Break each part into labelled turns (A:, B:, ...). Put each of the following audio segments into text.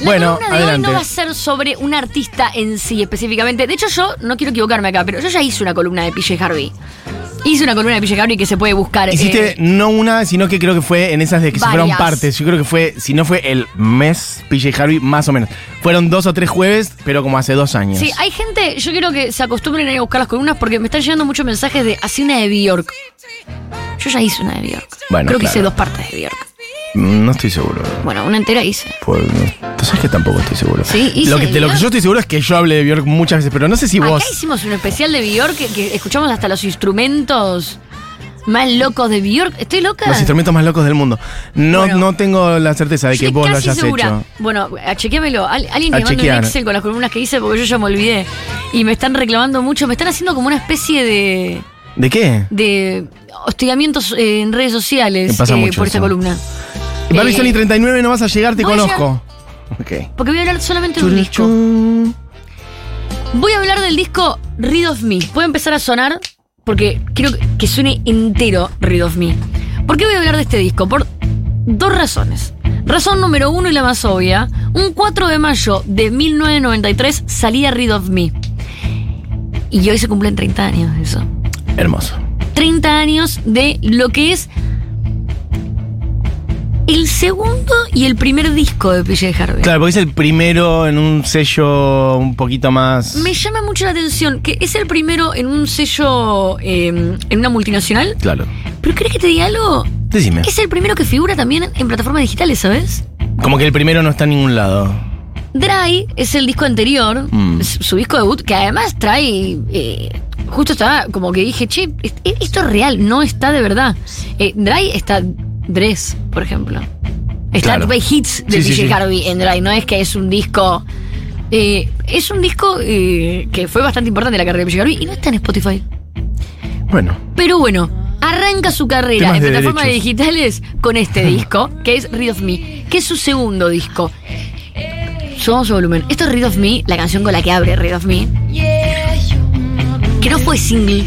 A: La
B: Bueno,
A: columna de
B: adelante.
A: hoy no va a ser sobre un artista en sí específicamente. De hecho, yo no quiero equivocarme acá, pero yo ya hice una columna de PJ Harvey. Hice una columna de PJ Harvey que se puede buscar.
B: Hiciste
A: eh,
B: no una, sino que creo que fue en esas de que se fueron partes. Yo creo que fue, si no fue el mes PJ Harvey, más o menos. Fueron dos o tres jueves, pero como hace dos años.
A: Sí, hay gente, yo quiero que se acostumbren a ir a buscar las columnas porque me están llegando muchos mensajes de así una de Bjork. Yo ya hice una de Bjork.
B: Bueno,
A: Creo que hice dos partes de Bjork.
B: Mm, No estoy seguro.
A: Bueno, una entera hice.
B: Pues, tú sabes que tampoco estoy seguro.
A: Sí, hice
B: lo que, de lo que yo estoy seguro es que yo hablé de Björk muchas veces, pero no sé si vos.
A: Acá hicimos un especial de Bjork que, que escuchamos hasta los instrumentos más locos de Bjork. ¿Estoy loca?
B: Los instrumentos más locos del mundo. No,
A: Bueno.
B: no tengo la certeza de que
A: estoy
B: vos lo
A: casi
B: hayas
A: segura.
B: hecho.
A: Bueno, a. Al- alguien
B: A
A: que mande un. Excel con las columnas que hice porque yo ya me olvidé. Y me están reclamando mucho. Me están haciendo como una especie de.
B: ¿De qué?
A: de hostigamientos eh, en redes sociales
B: Me pasa
A: eh,
B: mucho
A: por esta
B: eso.
A: columna.
B: Barbie
A: Eh,
B: Sony 39 no vas a llegar, te
A: voy a
B: conozco. Ok.
A: Porque voy a hablar solamente de un disco. Voy a hablar del disco Read of Me. Puede empezar a sonar porque quiero que suene entero Read of Me. ¿Por qué voy a hablar de este disco? Por dos razones. Razón número uno y la más obvia. Un 4 de mayo de 1993 salía Read of Me. Y hoy se cumplen 30 años de eso.
B: Hermoso.
A: 30 años de lo que es el segundo y el primer disco de PJ Harvey.
B: Claro, porque es el primero en un sello un poquito más.
A: Me llama mucho la atención que es el primero en un sello, eh, en una multinacional.
B: Claro.
A: Pero ¿crees que te diga algo?
B: Decime.
A: Es el primero que figura también en plataformas digitales, ¿sabes?
B: Como que el primero no está en ningún lado.
A: Dry es el disco anterior,
B: Mm.
A: su disco debut, que además trae. eh, justo estaba como que dije, che, est- esto es real, no está de verdad. Eh, Dry está Dress, por ejemplo. Está
B: Claro.
A: hits de
B: Sí, sí.
A: Harvey en Dry, no es que es un disco. eh, es un disco eh, que fue bastante importante en la carrera de PJ Harvey y no está en Spotify.
B: Bueno.
A: Pero bueno, arranca su carrera
B: Temas
A: en
B: de
A: plataformas
B: derechos.
A: digitales con este disco, que es Read of Me, que es su segundo disco. Subamos su volumen. Esto es Read of Me, la canción con la que abre Read of Me, que no fue single,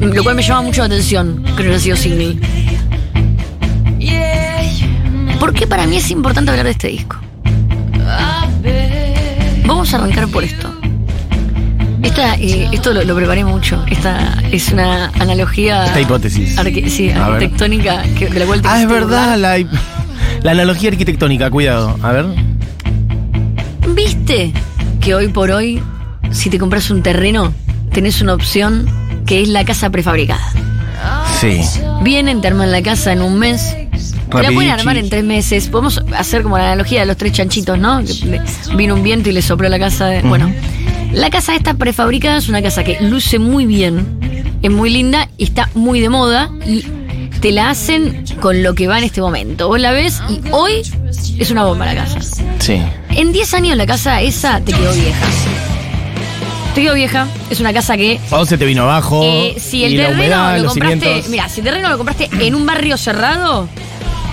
A: lo cual me llama mucho la atención que no haya sido single. ¿Por qué para mí es importante hablar de este disco? Vamos a arrancar por esto. Esta, eh, esto lo, lo preparé mucho. Esta es una analogía.
B: Esta hipótesis.
A: sí,
B: A
A: arquitectónica que, de la cual te
B: Ah, es verdad, la, la analogía arquitectónica, cuidado. A ver.
A: ¿Viste que hoy por hoy, si te compras un terreno, tenés una opción que es la casa prefabricada?
B: Sí.
A: Vienen, te arman la casa en un mes. La pueden armar en tres meses. Podemos hacer como la analogía de los tres chanchitos, ¿no? Que le- vino un viento y le sopló la casa. De, Bueno, la casa esta prefabricada es una casa que luce muy bien, es muy linda y está muy de moda y te la hacen con lo que va en este momento. Vos la ves y hoy es una bomba la casa.
B: Sí.
A: En 10 años la casa esa te quedó vieja. Te quedó vieja. Es una casa que
B: O se te vino abajo.
A: eh, si el terreno
B: humedad,
A: lo compraste, mira, si el terreno lo compraste en un barrio cerrado,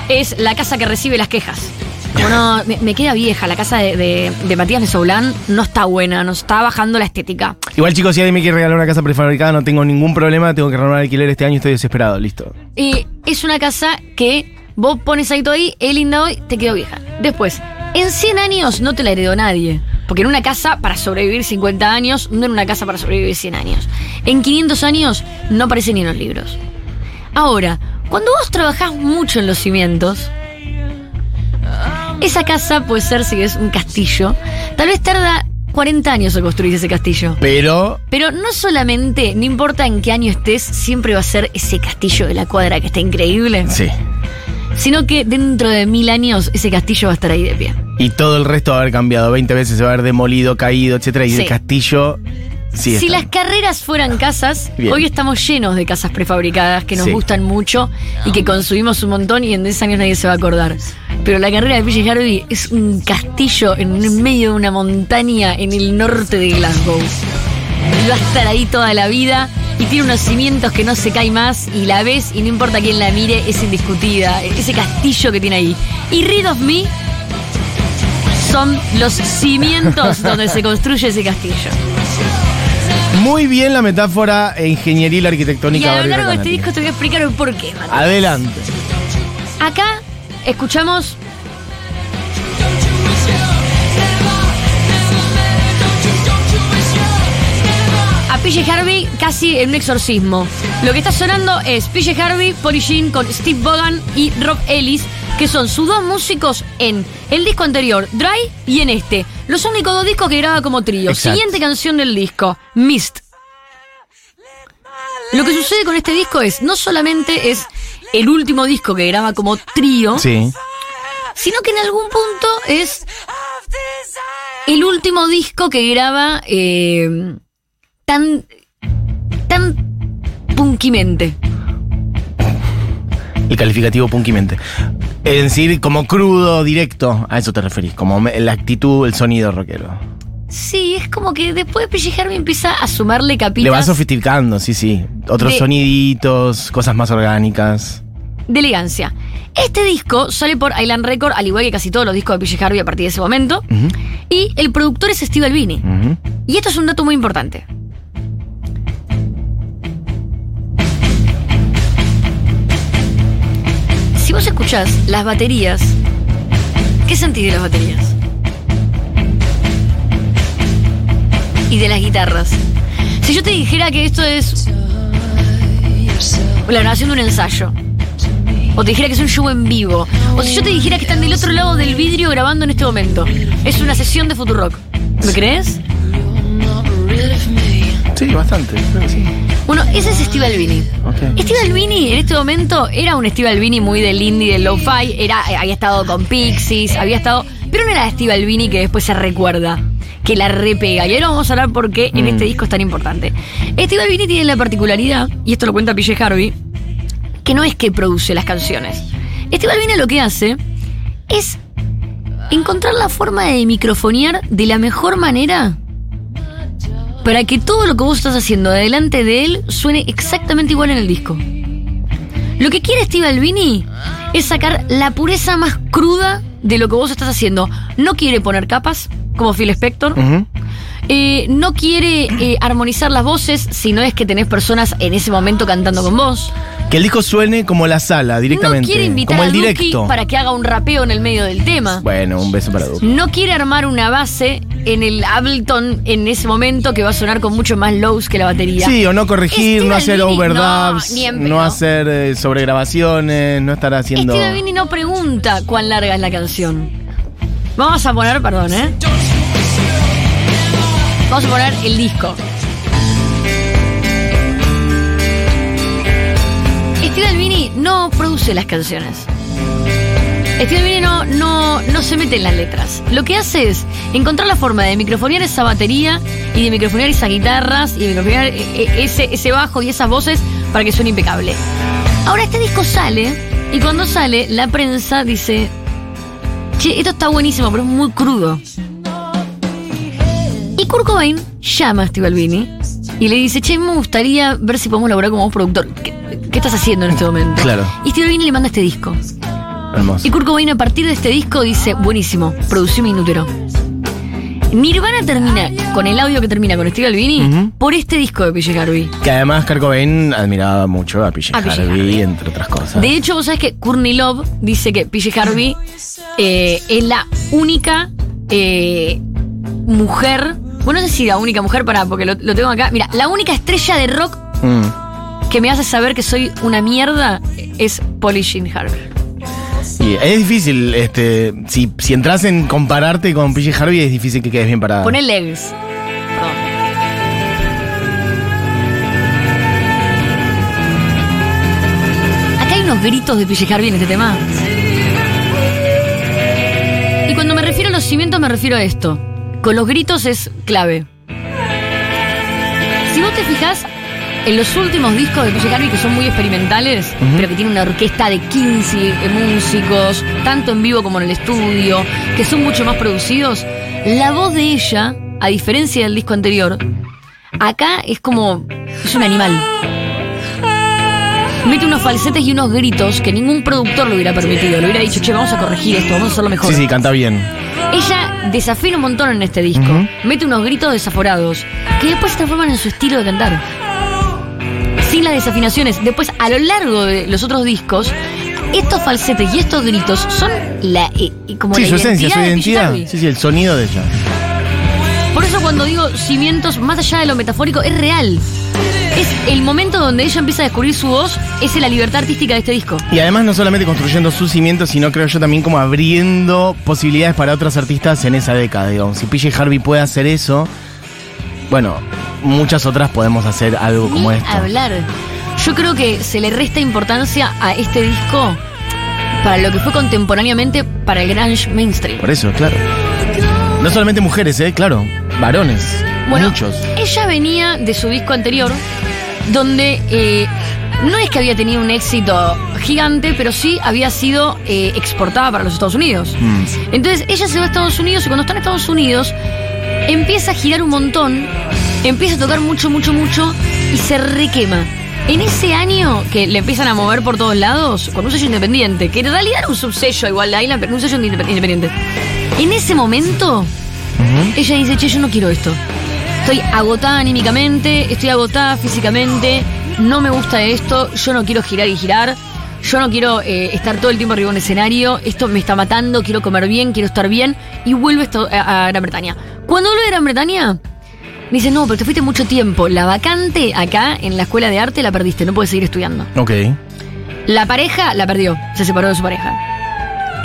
A: es la casa que recibe las quejas. Como no, me, me queda vieja, la casa de, de, de Matías Mesoulán no está buena, nos está bajando la estética.
B: Igual, chicos, si alguien me quiere regalar una casa prefabricada, no tengo ningún problema. Tengo que renovar alquiler este año, estoy desesperado. Listo.
A: Y es una casa que vos pones ahí todo ahí, es linda hoy, te quedó vieja. Después, en 100 años no te la heredó nadie. Porque en una casa para sobrevivir 50 años, no en una casa para sobrevivir 100 años. En 500 años no aparece ni en los libros. Ahora, cuando vos trabajás mucho en los cimientos, esa casa puede ser, si es un castillo, tal vez tarda 40 años en construir ese castillo.
B: Pero.
A: Pero no solamente, no importa en qué año estés, siempre va a ser ese castillo de la cuadra que está increíble,
B: Sí.
A: sino que dentro de mil años ese castillo va a estar ahí de pie.
B: Y todo el resto va a haber cambiado. 20 veces se va a haber demolido, caído, etcétera. Y
A: Sí.
B: el castillo. Sí.
A: si las carreras fueran casas,
B: Bien.
A: hoy estamos llenos de casas prefabricadas que nos
B: Sí.
A: gustan mucho y que consumimos un montón y en 10 años nadie se va a acordar. Pero la carrera de PJ Harvey es un castillo en medio de una montaña en el norte de Glasgow. Y va a estar ahí toda la vida y tiene unos cimientos que no se cae más y la ves y no importa quién la mire, es indiscutida. Ese castillo que tiene ahí. Y Read of Me son los cimientos donde se construye ese castillo.
B: Muy bien la metáfora e ingenieril arquitectónica.
A: Y a lo largo de este disco te voy a explicar el por qué.
B: Adelante.
A: Acá escuchamos a PJ Harvey casi en un exorcismo. Lo que está sonando es PJ Harvey, Polly Jean con Steve Bogan y Rob Ellis, que son sus dos músicos en el disco anterior, Dry, y en este. Los únicos dos discos que graba como trío.
B: Exacto.
A: Siguiente canción del disco, Mist. Lo que sucede con este disco es, no solamente es el último disco que graba como trío,
B: Sí.
A: sino que en algún punto es el último disco que graba eh, tan tan punkimente.
B: El calificativo punkimente. Es decir, como crudo, directo, a eso te referís, como la actitud, el sonido rockero.
A: Sí, es como que después PJ Harvey empieza a sumarle
B: Le va sofisticando, sí, sí. Otros
A: De-
B: soniditos, cosas más orgánicas.
A: de elegancia. Este disco sale por Island Record, al igual que casi todos los discos de PJ Harvey a partir de ese momento. Y el productor es Steve Albini. Y esto es un dato muy importante. Vos escuchás las baterías, ¿qué sentís de las baterías? Y de las guitarras. Si yo te dijera que esto es la grabación de un ensayo, o te dijera que es un show en vivo, o si yo te dijera que están del otro lado del vidrio grabando en este momento, es una sesión de Futurock. ¿Me crees?
B: Sí, bastante, creo que sí.
A: Bueno, ese es Steve Albini. Steve Albini en este momento era un Steve Albini muy del indie, del lo-fi, era, eh, había estado con Pixies, había estado... Pero no era Steve Albini que después se recuerda, que la repega. Y ahora vamos a hablar por qué en
B: Mm.
A: este disco es tan importante. Steve Albini tiene la particularidad, y esto lo cuenta PJ Harvey, que no es que produce las canciones. Steve Albini lo que hace es encontrar la forma de microfonear de la mejor manera para que todo lo que vos estás haciendo delante de él suene exactamente igual en el disco. Lo que quiere Steve Albini es sacar la pureza más cruda de lo que vos estás haciendo. No quiere poner capas, como Phil Spector. Eh, no quiere eh, armonizar las voces si no es que tenés personas en ese momento cantando con vos.
B: Que el disco suene como la sala, directamente.
A: No quiere invitar
B: como
A: a Duki
B: directo.
A: para que haga un rapeo en el medio del tema.
B: Bueno, un beso para Duke.
A: No quiere armar una base en el Ableton en ese momento que va a sonar con mucho más lows que la batería.
B: Sí, o no corregir, no hacer overdubs,
A: no,
B: hacer eh, sobregrabaciones, no estar haciendo.
A: Steve Albini no pregunta cuán larga es la canción. Vamos a poner, perdón, ¿eh? Vamos a poner el disco. Steve Albini no produce las canciones. Steve Albini no, no, no se mete en las letras. Lo que hace es encontrar la forma de microfonear esa batería y de microfonear esas guitarras y de microfonear eh, eh, ese, ese bajo y esas voces para que suene impecable. Ahora este disco sale y cuando sale la prensa dice, che, esto está buenísimo, pero es muy crudo. Y Kurt Cobain llama a Steve Albini y le dice, che, me gustaría ver si podemos laburar como vos productor. ¿Qué, qué estás haciendo en este momento?
B: Claro.
A: Y Steve Albini le manda este disco.
B: Hermoso.
A: Y Kurt Cobain a partir de este disco dice, buenísimo, producí mi inútero. Nirvana termina con el audio que termina con Steve Albini
B: Ujú.
A: por este disco de PJ Harvey.
B: Que además Kurt Cobain admiraba mucho a PJ
A: A PJ
B: Harvey,
A: Harvey.
B: entre otras cosas.
A: De hecho, vos sabés que Courtney Love dice que PJ Harvey eh, es la única eh, mujer. Bueno, no sé si la única mujer, para porque lo, lo tengo acá. Mira, la única estrella de rock
B: Mm.
A: que me hace saber que soy una mierda es Polly Jean Harvey.
B: Es difícil, este, si, si entras en compararte con PJ Harvey, es difícil que quedes bien parado.
A: Poné legs. Acá hay unos gritos de PJ Harvey en este tema. Y cuando me refiero a los cimientos me refiero a esto. Con los gritos es clave. Si vos te fijas en los últimos discos de Harvey que son muy experimentales, pero que tienen una orquesta de 15 músicos, tanto en vivo como en el estudio, que son mucho más producidos, la voz de ella, a diferencia del disco anterior, acá es como. es un animal. Mete unos falsetes y unos gritos que ningún productor lo hubiera permitido. Le hubiera dicho, che, vamos a corregir esto, vamos a hacerlo mejor.
B: Sí, sí, canta bien.
A: Ella desafina un montón en este disco. Mete unos gritos desaforados que después se transforman en su estilo de cantar. Sin las desafinaciones. Después, a lo largo de los otros discos, estos falsetes y estos gritos son la, eh, eh, como
B: Sí,
A: la
B: su esencia, su identidad. Sí, sí, el sonido de ella.
A: Por eso cuando digo cimientos, más allá de lo metafórico, es real. Es el momento donde ella empieza a descubrir su voz, es la libertad artística de este disco.
B: Y además no solamente construyendo sus cimientos, sino creo yo también como abriendo posibilidades para otros artistas en esa década, digamos. Si PJ Harvey puede hacer eso, bueno, muchas otras podemos hacer algo como
A: Ni
B: esto.
A: hablar. Yo creo que se le resta importancia a este disco para lo que fue contemporáneamente para el grunge mainstream.
B: Por eso, claro. No solamente mujeres, eh, claro, varones,
A: Bueno,
B: muchos.
A: ella venía de su disco anterior, donde eh, no es que había tenido un éxito gigante, pero sí había sido eh, exportada para los Estados Unidos.
B: Mm.
A: Entonces ella se va a Estados Unidos y cuando está en Estados Unidos empieza a girar un montón, empieza a tocar mucho, mucho, mucho y se requema. En ese año que le empiezan a mover por todos lados, con un sello independiente, que en realidad era un subsello igual de Island, pero un sello independ- independiente. En ese momento, ella dice, che, yo no quiero esto. Estoy agotada anímicamente, estoy agotada físicamente, no me gusta esto, yo no quiero girar y girar, yo no quiero eh, estar todo el tiempo arriba de un escenario, esto me está matando, quiero comer bien, quiero estar bien, y vuelve a, a Gran Bretaña. Cuando vuelve a Gran Bretaña, me dice, no, pero te fuiste mucho tiempo, la vacante acá en la escuela de arte la perdiste, no puedes seguir estudiando.
B: Ok.
A: La pareja la perdió, se separó de su pareja.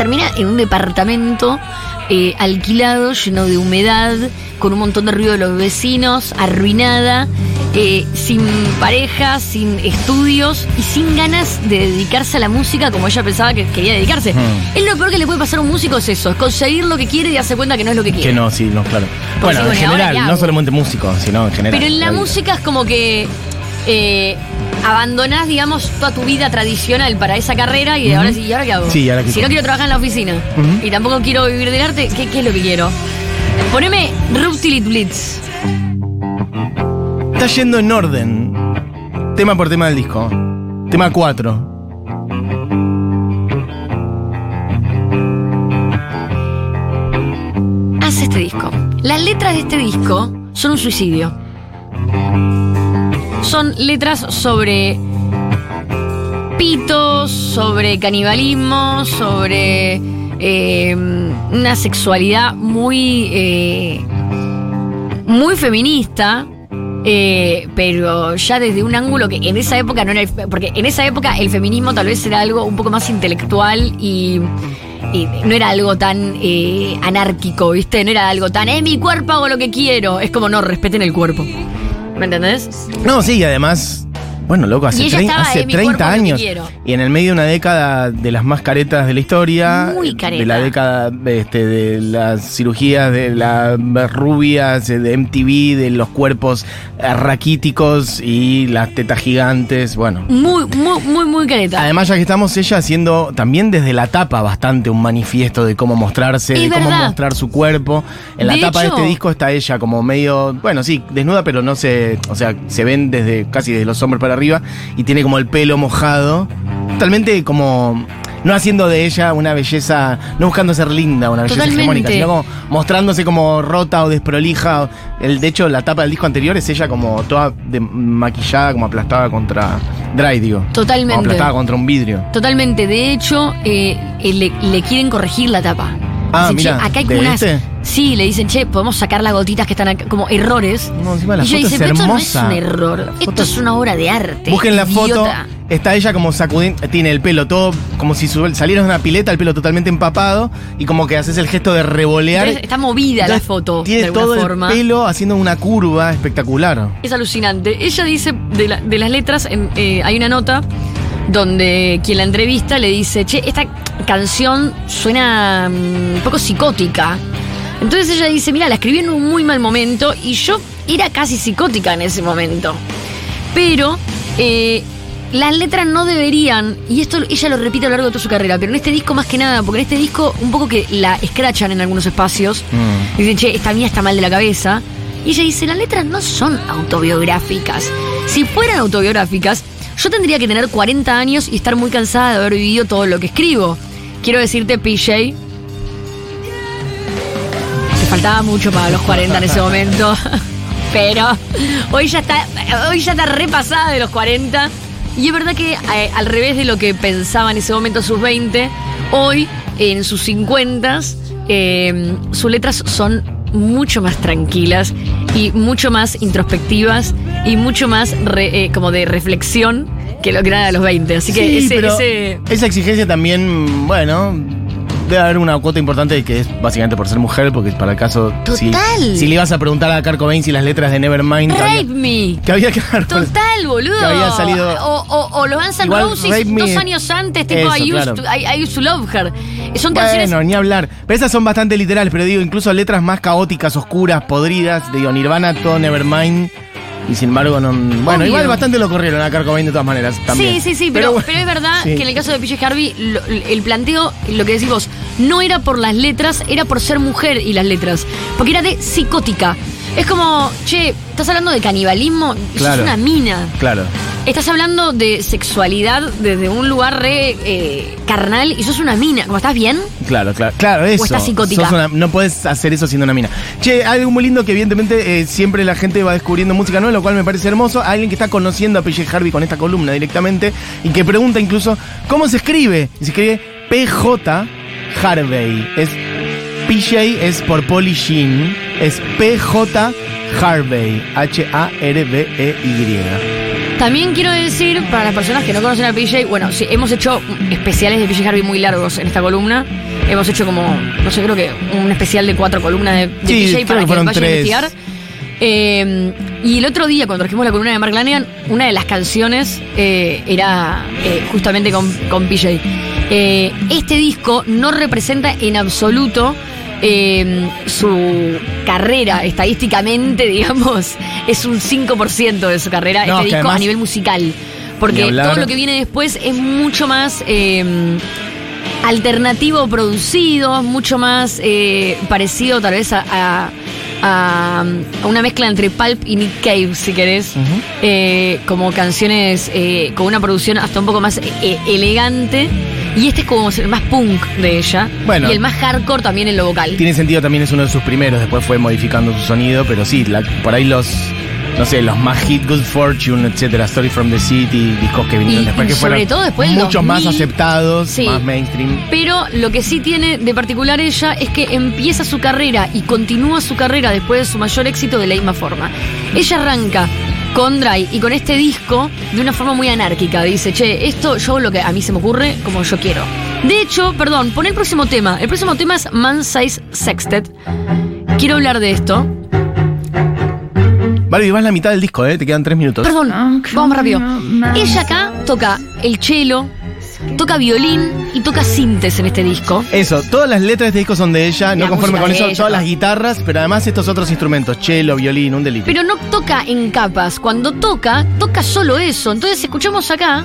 A: Termina en un departamento eh, alquilado, lleno de humedad, con un montón de ruido de los vecinos, arruinada, eh, sin pareja, sin estudios y sin ganas de dedicarse a la música como ella pensaba que quería dedicarse.
B: Hmm.
A: Es lo peor que le puede pasar a un músico es eso, es conseguir lo que quiere y darse cuenta que no es lo que quiere.
B: Que no, sí, no, claro.
A: Pues
B: bueno,
A: sí,
B: en
A: bueno, ¿y ahora
B: general, no solamente músicos, sino en general.
A: Pero en la música es como que eh, abandonás, digamos, toda tu vida tradicional para esa carrera y ahora sí, ¿y ahora qué hago?
B: Sí, ¿y ahora qué
A: si no quiero trabajar en la oficina y tampoco quiero vivir del arte, ¿qué, qué es lo que quiero? Poneme Ruptilit Blitz.
B: Está yendo en orden. Tema por tema del disco. Tema 4.
A: Hace este disco. Las letras de este disco son un suicidio. Son letras sobre pitos, sobre canibalismo, sobre eh, una sexualidad muy, eh, muy feminista. eh, pero ya desde un ángulo que en esa época no era. el- porque en esa época el feminismo tal vez era algo un poco más intelectual y. no era algo tan eh, anárquico, ¿viste? No era algo tan, es mi cuerpo, hago lo que quiero. Es como, no, respeten el cuerpo. ¿Me entendés?
B: No, sí, y además. Bueno, loco, hace, trein- hace
A: de mi
B: 30
A: cuerpo, lo que
B: años. Y en el medio de una década de las más caretas de la historia.
A: Muy careta.
B: De la década este, de las cirugías, de las rubias, de MTV, de los cuerpos eh, raquíticos y las tetas gigantes. Bueno.
A: Muy, muy, muy, muy careta.
B: Además, ya que estamos ella haciendo también desde la tapa bastante un manifiesto de cómo mostrarse,
A: Es
B: de cómo mostrar su cuerpo. En la
A: De
B: tapa de este disco está ella como medio, bueno, sí, desnuda, pero no se, o sea, se ven desde casi desde los hombros para arriba y tiene como el pelo mojado, totalmente como no haciendo de ella una belleza, no buscando ser linda, una belleza
A: Totalmente.
B: hegemónica, sino como mostrándose como rota o desprolija. El, de hecho, la tapa del disco anterior es ella como toda de- maquillada, como aplastada contra Dry, digo.
A: Totalmente.
B: Como aplastada contra un vidrio.
A: Totalmente. De hecho, eh, eh, le, le quieren corregir la tapa.
B: Ah,
A: Dicen,
B: mira,
A: che, acá hay
B: ¿de
A: unas.
B: este?
A: Sí, le dicen, che, podemos sacar las gotitas que están acá, como errores.
B: No, encima la
A: y
B: foto
A: dice,
B: es
A: pero esto no es
B: hermosa.
A: un error. Esto es una obra de arte.
B: Busquen la foto,
A: idiota".
B: está ella como sacudiendo, tiene el pelo todo como si su- saliera de una pileta, el pelo totalmente empapado y como que haces el gesto de revolear.
A: Entonces, está movida la
B: Entonces,
A: foto.
B: Tiene
A: alguna
B: todo
A: forma.
B: el pelo haciendo una curva espectacular.
A: Es alucinante. Ella dice, de, la- de las letras, en- eh, hay una nota donde quien la entrevista le dice, che, esta canción suena mm, un poco psicótica. Entonces ella dice, mira, la escribí en un muy mal momento y yo era casi psicótica en ese momento. Pero eh, las letras no deberían, y esto ella lo repite a lo largo de toda su carrera, pero en este disco más que nada, porque en este disco un poco que la escrachan en algunos espacios,
B: Mm.
A: Dicen, che, esta mía está mal de la cabeza. Y ella dice, las letras no son autobiográficas. Si fueran autobiográficas, yo tendría que tener 40 años y estar muy cansada de haber vivido todo lo que escribo. Quiero decirte, PJ, te faltaba mucho para los 40 en ese momento. Pero hoy ya está, hoy ya está repasada de los 40. Y es verdad que eh, al revés de lo que pensaba en ese momento a sus 20, hoy en sus 50 eh, sus letras son mucho más tranquilas y mucho más introspectivas y mucho más re- eh, como de reflexión que lo que eran a los 20. Así que
B: Sí,
A: ese,
B: pero
A: ese-
B: esa exigencia también, bueno, debe haber una cuota importante que es básicamente por ser mujer, porque para el caso. Si,
A: Total.
B: si le ibas a preguntar a Kurt Cobain si las letras de Nevermind.
A: Rape
B: había-
A: Me.
B: Que había que
A: Total, boludo.
B: que había salido-
A: O, o, o los Guns N' Roses dos años antes, tipo
B: Eso,
A: I, used
B: claro.
A: to, I, I used to love her. Son canciones.
B: Bueno, ni hablar. Pero esas son bastante literales, pero digo, incluso letras más caóticas, oscuras, podridas. Digo, Nirvana, todo Nevermind. Y sin embargo, no. Bueno,
A: Obvio.
B: igual bastante lo corrieron a Kurt Cobain de todas maneras. También.
A: Sí, sí, sí, pero,
B: bueno,
A: pero es verdad
B: sí.
A: que en el caso de PJ Harvey, lo- el planteo, lo que decís vos, no era por las letras, era por ser mujer y las letras. Porque era de psicótica. Es como, che, ¿estás hablando de canibalismo?
B: Claro.
A: es una mina.
B: Claro.
A: Estás hablando de sexualidad desde un lugar re eh, carnal y sos una mina. ¿Cómo estás bien?
B: Claro, claro, claro, eso.
A: estás psicótica.
B: Sos una- no puedes hacer eso siendo una mina. Che, algo muy lindo que evidentemente eh, siempre la gente va descubriendo música nueva, lo cual me parece hermoso. Alguien que está conociendo a PJ Harvey con esta columna directamente y que pregunta incluso cómo se escribe. Y se escribe PJ Harvey. Es PJ es por Polly Sheen. Es PJ Harvey. H-A-R-B-E-Y.
A: También quiero decir, para las personas que no conocen a PJ, bueno, sí, hemos hecho especiales de PJ Harvey muy largos en esta columna. Hemos hecho como, no sé, creo que un especial de cuatro columnas de, de
B: Sí,
A: PJ para
B: que
A: vayan a
B: tres.
A: investigar. Eh, y el otro día, cuando trajimos la columna de Mark Lanigan, una de las canciones eh, era eh, justamente con, con PJ. Eh, este disco no representa en absoluto eh, su carrera, estadísticamente, digamos, es un 5% de su carrera,
B: No,
A: este disco a nivel musical. Porque todo lo que viene después es mucho más eh, alternativo producido, mucho más eh, parecido tal vez a, a- una mezcla entre Pulp y Nick Cave, si querés. Eh, como canciones eh, con una producción hasta un poco más eh, elegante. Y este es como el más punk de ella.
B: Bueno.
A: y el más hardcore también en lo vocal.
B: Tiene sentido, también es uno de sus primeros, después fue modificando su sonido, pero sí, la- por ahí los, no sé, los más hit, Good Fortune, etcétera, Story from the City, discos que vinieron
A: Y-
B: después
A: y
B: que
A: sobre
B: fueron
A: todo después
B: muchos más
A: 2000,
B: aceptados,
A: sí.
B: más mainstream.
A: Pero lo que sí tiene de particular ella es que empieza su carrera y continúa su carrera después de su mayor éxito de la misma forma. Ella arranca con Dry y con este disco de una forma muy anárquica. Dice, che, esto yo lo que a mí se me ocurre como yo quiero. De hecho, perdón, pon el próximo tema. El próximo tema es Man Size Sextet. Quiero hablar de esto.
B: Vale, vas la mitad del disco, ¿eh? Te quedan tres minutos.
A: Perdón, vamos rápido. Ella acá toca el cello, toca violín y toca sintes en este disco.
B: Eso, todas las letras de este disco son de ella, no
A: La
B: conforme con eso,
A: ella,
B: todas las guitarras, pero además estos otros instrumentos, cello, violín, un delito.
A: Pero no toca en capas. Cuando toca, toca solo eso. Entonces escuchamos acá.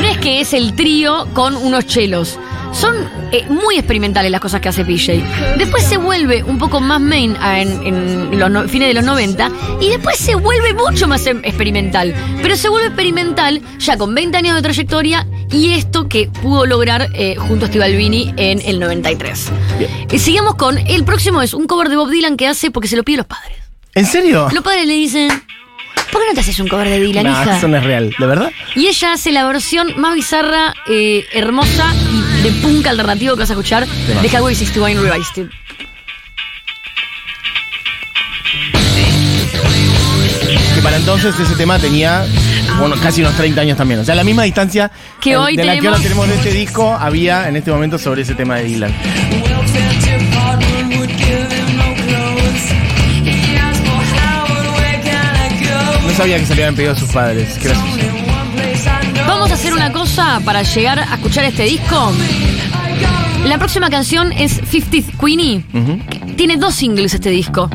A: No es que es el trío con unos chelos. Son eh, muy experimentales las cosas que hace PJ. Después se vuelve un poco más main ah, en, en los no- fines de los 90 y después se vuelve mucho más em- experimental. Pero se vuelve experimental ya con 20 años de trayectoria y esto que pudo lograr eh, junto a Steve Albini en el 93.
B: Bien.
A: Y sigamos con el próximo es un cover de Bob Dylan que hace porque se lo piden los padres.
B: ¿En serio?
A: Los padres le dicen, ¿por qué no te haces un cover de Dylan,
B: No,
A: hija?
B: eso no es real, ¿de verdad?
A: Y ella hace la versión más bizarra, eh, hermosa y de punk alternativo que vas a escuchar de Highway 61 Revised.
B: Que para entonces ese tema tenía bueno, casi unos 30 años también. O sea, la misma distancia
A: Que
B: eh,
A: hoy
B: de la que ahora
A: tenemos-
B: tenemos de este disco había en este momento sobre ese tema de Dylan. No sabía que se le habían pedido a sus padres. Gracias.
A: Vamos a hacer una cosa para llegar a escuchar este disco. La próxima canción es 50th Queenie. Tiene dos singles este disco.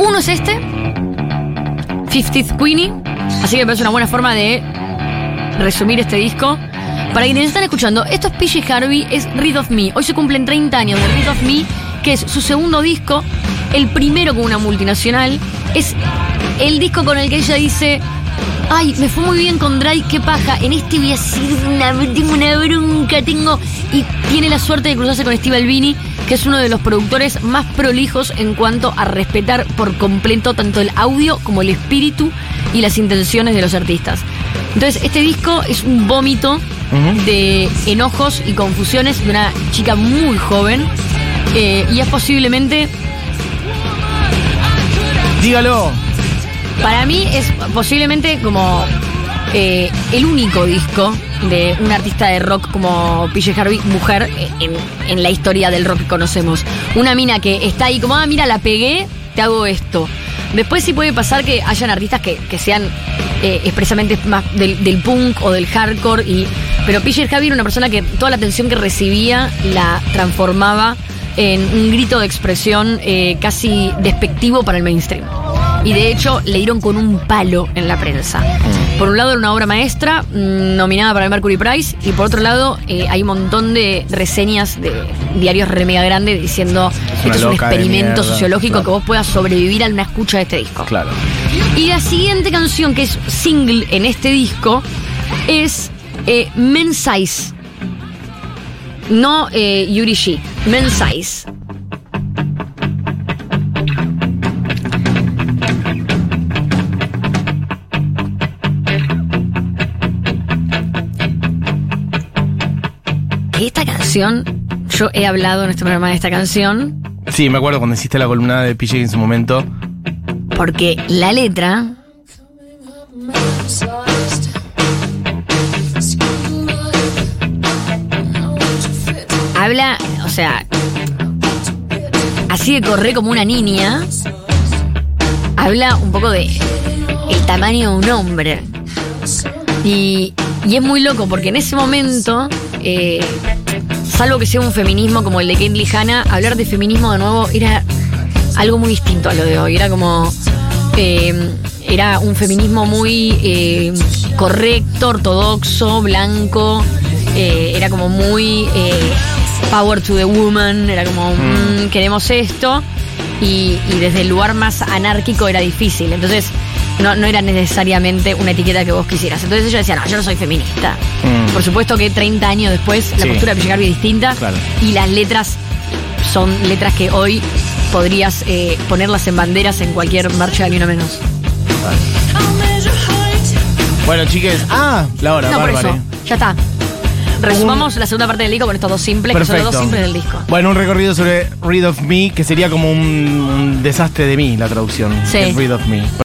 A: Uno es este, 50th Queenie. Así que me parece una buena forma de resumir este disco. Para quienes están escuchando, esto es PJ Harvey, es Read of Me. Hoy se cumplen 30 años de Read of Me, que es su segundo disco, el primero con una multinacional. Es el disco con el que ella dice, ay, me fue muy bien con Dry, qué paja, en este voy a hacer una, tengo una bronca, tengo... Y tiene la suerte de cruzarse con Steve Albini, que es uno de los productores más prolijos en cuanto a respetar por completo tanto el audio como el espíritu y las intenciones de los artistas. Entonces, este disco es un vómito de enojos y confusiones de una chica muy joven. eh, y es posiblemente,
B: Dígalo.
A: Para mí, es posiblemente como eh, el único disco de un artista de rock como PJ Harvey, mujer, eh, en, en la historia del rock que conocemos. Una mina que está ahí como, ah, mira, la pegué, te hago esto. Después sí puede pasar que hayan artistas que, que sean eh, expresamente más del, del punk o del hardcore. Y, pero PJ Harvey era una persona que toda la atención que recibía la transformaba en un grito de expresión eh, casi despectivo para el mainstream. Y de hecho le dieron con un palo en la prensa. Por un lado era una obra maestra mm, nominada para el Mercury Prize y por otro lado eh, hay un montón de reseñas de diarios re mega grandes diciendo
B: una
A: esto es un experimento
B: mierda",
A: sociológico
B: claro.
A: que vos puedas sobrevivir a una escucha de este disco.
B: Claro.
A: Y la siguiente canción que es single en este disco es eh, Men Size. No eh, Yuri Shi, Men Size. Esta canción, yo he hablado en este programa de esta canción
B: Sí, me acuerdo cuando hiciste la columna de PJ en su momento.
A: porque la letra habla, o sea, así de correr como una niña, habla un poco de el tamaño de un hombre. Y, y es muy loco porque en ese momento, eh, salvo que sea un feminismo como el de Kendall Hanna, hablar de feminismo de nuevo era algo muy distinto a lo de hoy. Era como. eh, era un feminismo muy eh, correcto, ortodoxo, blanco. eh, era como muy power to the woman. Era como, mm, queremos esto. Y, y desde el lugar más anárquico era difícil. Entonces, no, no era necesariamente una etiqueta que vos quisieras. Entonces ella decía, no, yo no soy feminista.
B: Mm.
A: Por supuesto que 30 años después la
B: Sí.
A: postura de Pichi Garbi es distinta.
B: Claro.
A: Y las letras son letras que hoy podrías eh, ponerlas en banderas en cualquier marcha de ni uno menos.
B: Bueno, chiques. Ah, la hora,
A: no, por
B: bárbaro.
A: eso. Ya está. Resumamos la segunda parte del disco con estos dos simples, que son los dos simples del disco.
B: Bueno, un recorrido sobre Read of Me, que sería como un, un desastre de mí, la traducción.
A: Sí.
B: Read of Me.